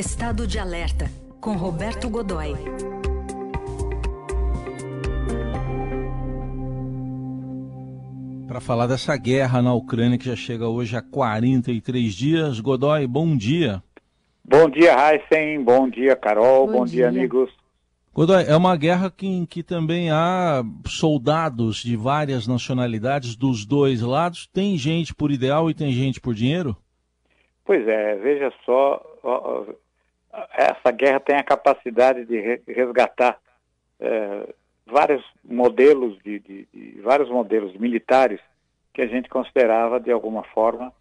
Estado de Alerta, com Roberto Godoy. Para falar dessa guerra na Ucrânia que já chega hoje a 43 dias. Godoy, bom dia. Bom dia, Heisen. Bom dia, Carol. Bom, bom dia. dia, amigos. Godoy, é uma guerra que, em que também há soldados de várias nacionalidades dos dois lados. Tem gente por ideal e tem gente por dinheiro? Pois é, veja só, essa guerra tem a capacidade de resgatar é, vários modelos de, de, de, vários modelos militares que a gente considerava de alguma forma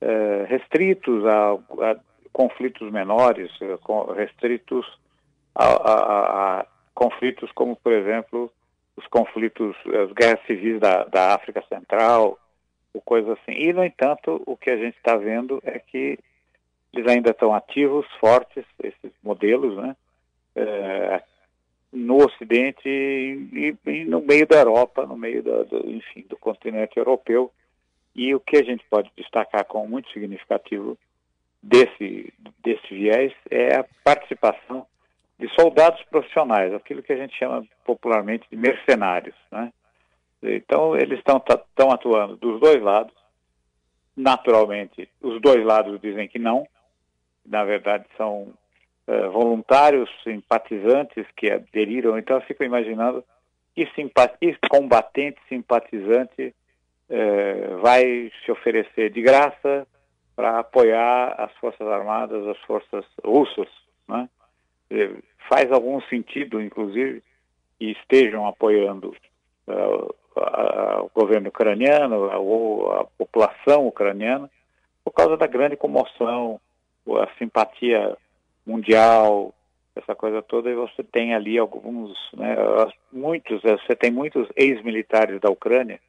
é, restritos a, a, conflitos menores, restritos a, a, a, conflitos como, por exemplo, os conflitos, as guerras civis da, da África Central, ou coisa assim. E, no entanto, o que a gente está vendo é que eles ainda estão ativos, fortes, esses modelos, né? É, no Ocidente e, e, no meio da Europa, no meio da, do, enfim, do continente europeu. E o que a gente pode destacar como muito significativo desse, desse viés é a participação de soldados profissionais, aquilo que a gente chama popularmente de mercenários. Né? Então, eles estão atuando dos dois lados. Naturalmente, os dois lados dizem que não, na verdade são uh, voluntários, simpatizantes que aderiram. Então eu fico imaginando que, que combatente, simpatizante uh, vai se oferecer de graça para apoiar as Forças Armadas, as forças russas. Né? faz algum sentido, inclusive, que estejam apoiando o governo ucraniano ou a população ucraniana por causa da grande comoção, a simpatia mundial, essa coisa toda, e você tem ali alguns, né, muitos, você tem muitos ex-militares da Ucrânia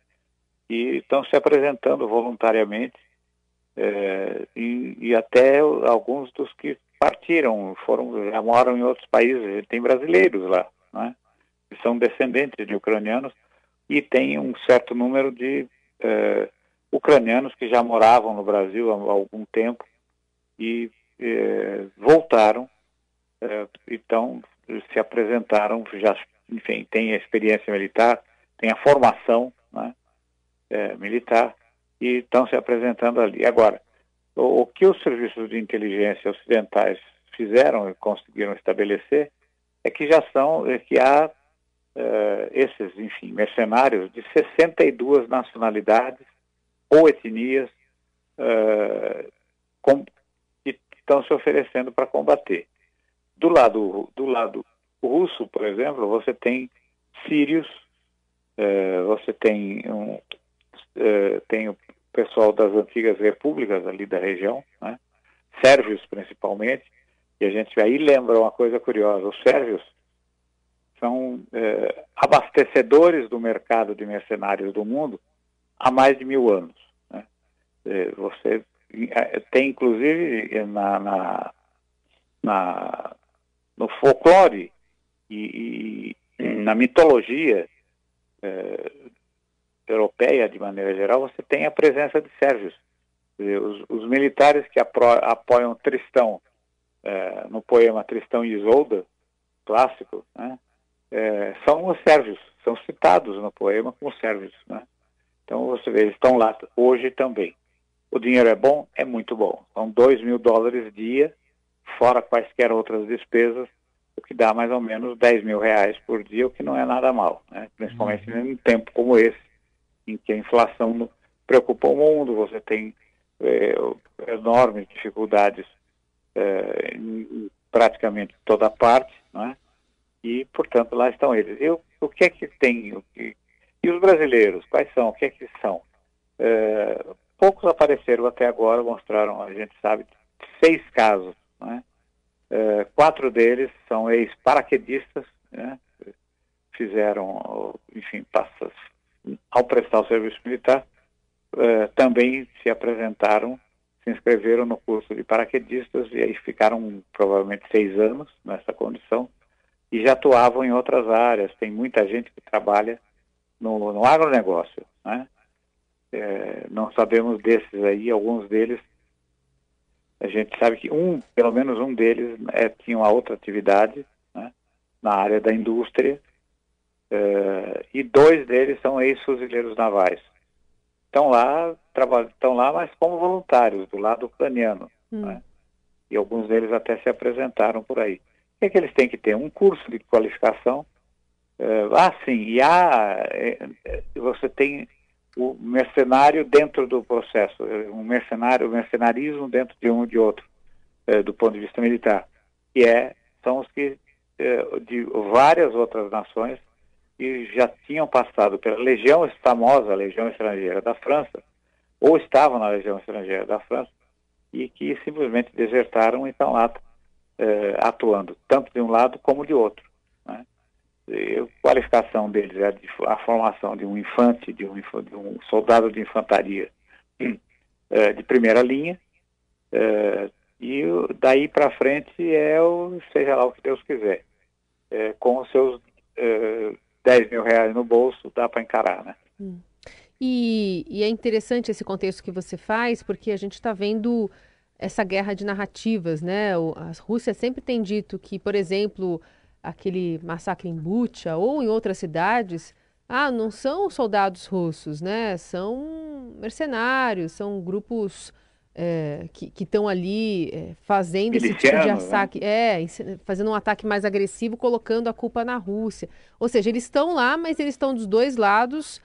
que estão se apresentando voluntariamente é, e, e, até alguns dos que partiram, foram, já moram em outros países, tem brasileiros lá, né, que são descendentes de ucranianos e tem um certo número de é, ucranianos que já moravam no Brasil há algum tempo e eh, voltaram, eh, então se apresentaram, já, enfim, tem a experiência militar, tem a formação né, eh, militar e estão se apresentando ali. Agora, o, o, que os serviços de inteligência ocidentais fizeram e conseguiram estabelecer é que já são, é que há esses, enfim, mercenários de 62 nacionalidades ou etnias com, estão se oferecendo para combater. Do lado, do lado russo, por exemplo, você tem sírios, é, você tem, um, é, tem o pessoal das antigas repúblicas ali da região, né? sérvios principalmente, e a gente aí lembra uma coisa curiosa, os sérvios são é, abastecedores do mercado de mercenários do mundo há mais de mil anos. Né? você tem inclusive na, na, na no folclore e, e, na mitologia é, europeia de maneira geral, você tem a presença de sérvios. Os, os militares que apro, apoiam Tristão é, no poema Tristão e Isolda, clássico, né, é, são os sérvios, são citados no poema como sérvios. Né? Então você vê, eles estão lá hoje também. O dinheiro é bom? É muito bom. São 2 mil dólares dia, fora quaisquer outras despesas, o que dá mais ou menos 10 mil reais por dia, o que não é nada mal, né? principalmente uhum. em um tempo como esse, em que a inflação preocupa o mundo, você tem é, enormes dificuldades é, em praticamente toda parte, né? e, portanto, lá estão eles. Eu, o que é que tem? Que, e os brasileiros, quais são? O que é que são? É, Poucos apareceram até agora, mostraram, a gente sabe, seis casos. Né? É, quatro deles são ex-paraquedistas, né? fizeram, enfim, passas, ao prestar o serviço militar, é, também se apresentaram, se inscreveram no curso de paraquedistas e aí ficaram provavelmente seis anos nessa condição e já atuavam em outras áreas. Tem muita gente que trabalha no, no agronegócio, né? É, não sabemos desses aí, alguns deles A gente sabe que um, pelo menos um deles, é, tinha uma outra atividade né, na área da indústria, uh, e dois deles são ex-fuzileiros navais. Estão lá, estão lá, mas como voluntários, do lado ucraniano. Hum. Né? E alguns deles até se apresentaram por aí. O que, é que eles têm que ter? Um curso de qualificação. Uh, ah, sim, e há, você tem o mercenário dentro do processo, um mercenário, o mercenarismo dentro de um de outro, eh, do ponto de vista militar. E é, são os que, eh, de várias outras nações, que já tinham passado pela legião famosa, Legião Estrangeira da França, ou estavam na Legião Estrangeira da França, e que simplesmente desertaram e estão lá eh, atuando, tanto de um lado como de outro. Né? A qualificação deles é a formação de um infante, de um, de um soldado de infantaria é, de primeira linha, é, e daí para frente é o seja lá o que Deus quiser. É, com os seus é, 10 mil reais no bolso, dá para encarar, né? Hum. E, e, é interessante esse contexto que você faz, porque a gente está vendo essa guerra de narrativas, né? O, a Rússia sempre tem dito que, por exemplo, aquele massacre em Bucha ou em outras cidades, ah, não são soldados russos, né? São mercenários, são grupos é, que estão ali é, fazendo esse tipo de né? ataque, né? é, fazendo um ataque mais agressivo, colocando a culpa na Rússia. Ou seja, eles estão lá, mas eles estão dos dois lados.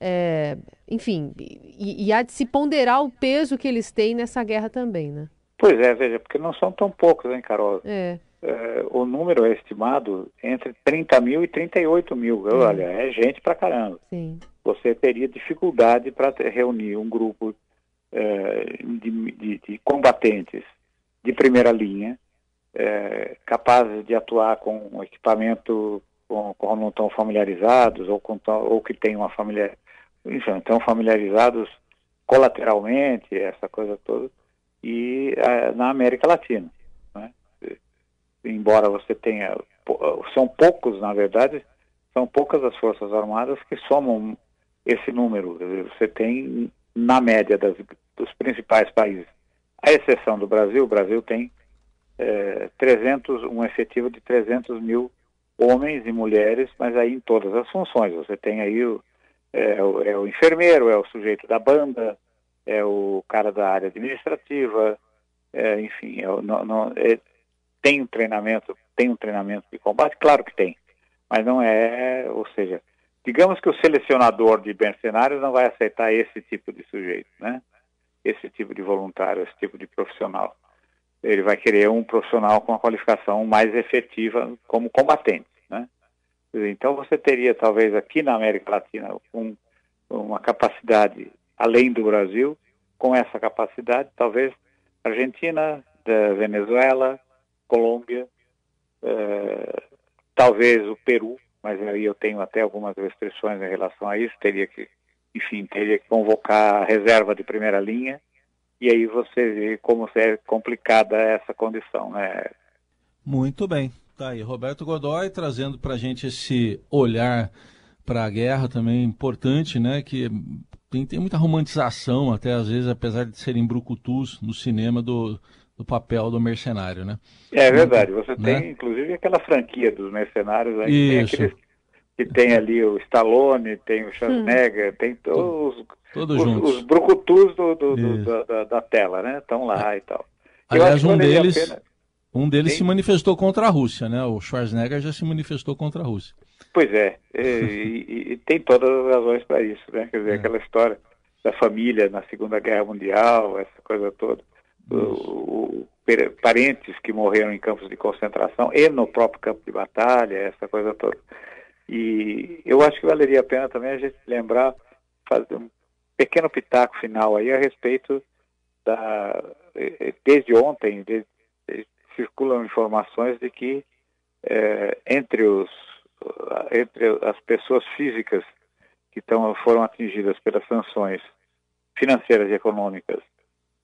É, enfim, e, e há de se ponderar o peso que eles têm nessa guerra também, né? Pois é, veja, porque não são tão poucos, hein, Carol? É uh, o número é estimado entre 30 mil e 38 mil. Olha, é gente pra caramba. Sim. Você teria dificuldade para reunir um grupo uh, de, de, de, combatentes de primeira linha, uh, capazes de atuar com equipamento com, com não tão familiarizados ou, com, ou que tenham uma família, enfim, estão familiarizados colateralmente, essa coisa toda, e na América Latina embora você tenha, são poucos, na verdade, são poucas as Forças Armadas que somam esse número. Você tem, na média das, dos principais países, à exceção do Brasil, o Brasil tem é, 300, um efetivo de 300 mil homens e mulheres, mas aí em todas as funções. Você tem aí o, é, o, é o enfermeiro, é o sujeito da banda, é o cara da área administrativa, é, enfim, é, não, não, é, tem um treinamento, tem um treinamento de combate? Claro que tem, mas não é, ou seja, digamos que o selecionador de mercenários não vai aceitar esse tipo de sujeito, né? Esse tipo de voluntário, esse tipo de profissional. Ele vai querer um profissional com uma qualificação mais efetiva como combatente, né? Então você teria talvez aqui na América Latina um, uma capacidade além do Brasil, com essa capacidade, talvez Argentina, Venezuela, Colômbia, é, talvez o Peru, mas aí eu tenho até algumas restrições em relação a isso, teria que, enfim, teria que convocar a reserva de primeira linha, e aí você vê como é complicada essa condição, né? Muito bem. Tá aí, Roberto Godoy trazendo para a gente esse olhar para a guerra também importante, né? Que tem, tem muita romantização, até às vezes, apesar de serem brucutus no cinema do, do papel do mercenário, né? É verdade. Você né? tem, inclusive, aquela franquia dos mercenários aí. Tem aqueles que tem ali o Stallone, tem o Schwarzenegger, hum. tem todos Todos os, juntos. os brucutus do, do, do da, da, tela, né? Estão lá é. e tal. Aliás, um deles, um deles se manifestou contra a Rússia, né? O Schwarzenegger já se manifestou contra a Rússia. Pois é, e, e, e tem todas as razões para isso, né? Quer dizer, é. aquela história da família na Segunda Guerra Mundial, essa coisa toda o, parentes que morreram em campos de concentração e no próprio campo de batalha, essa coisa toda. E eu acho que valeria a pena também a gente lembrar, fazer um pequeno pitaco final aí a respeito da. Desde ontem, desde, circulam informações de que é, entre, os, entre as pessoas físicas que tão, foram atingidas pelas sanções financeiras e econômicas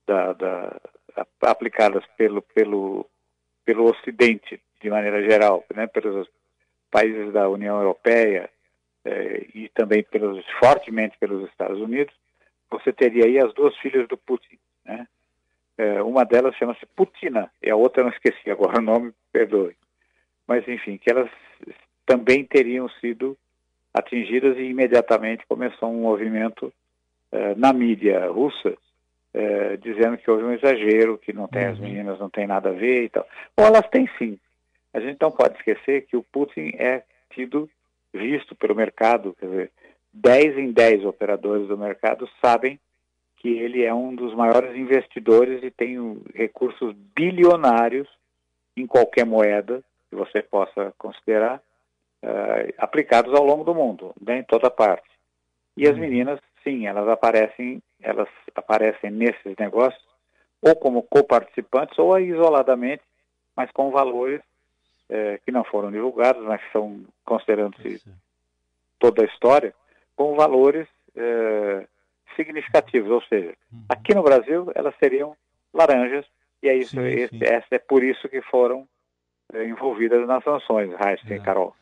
da, da, aplicadas pelo, pelo, pelo Ocidente, de maneira geral, né, pelos países da União Europeia eh, e também pelos, fortemente pelos Estados Unidos, você teria aí as duas filhas do Putin, né? É, uma delas chama-se Putina, e a outra não esqueci agora o nome, perdoe. Mas, enfim, que elas também teriam sido atingidas e imediatamente começou um movimento eh, na mídia russa eh, dizendo que houve um exagero, que não tem uhum. as meninas, não tem nada a ver e tal. Ou elas têm sim. A gente não pode esquecer que o Putin é tido, visto pelo mercado, quer dizer, 10 em 10 operadores do mercado sabem que ele é um dos maiores investidores e tem recursos bilionários em qualquer moeda que você possa considerar uh, aplicados ao longo do mundo, né, em toda parte. E as uhum. meninas, sim, elas aparecem, elas aparecem nesses negócios ou como coparticipantes ou isoladamente, mas com valores eh, que não foram divulgados, mas que são considerando-se toda a história, com valores eh, significativos, ou seja, uhum. aqui no Brasil elas seriam laranjas e é isso, sim, esse, sim. Essa é por isso que foram eh, envolvidas nas sanções, Raíssa é. e Carol.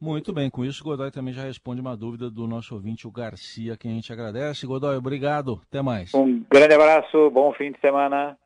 Muito bem, com isso, Godoy também já responde uma dúvida do nosso ouvinte, o Garcia, quem a gente agradece. Godoy, obrigado, até mais. Um grande abraço, bom fim de semana.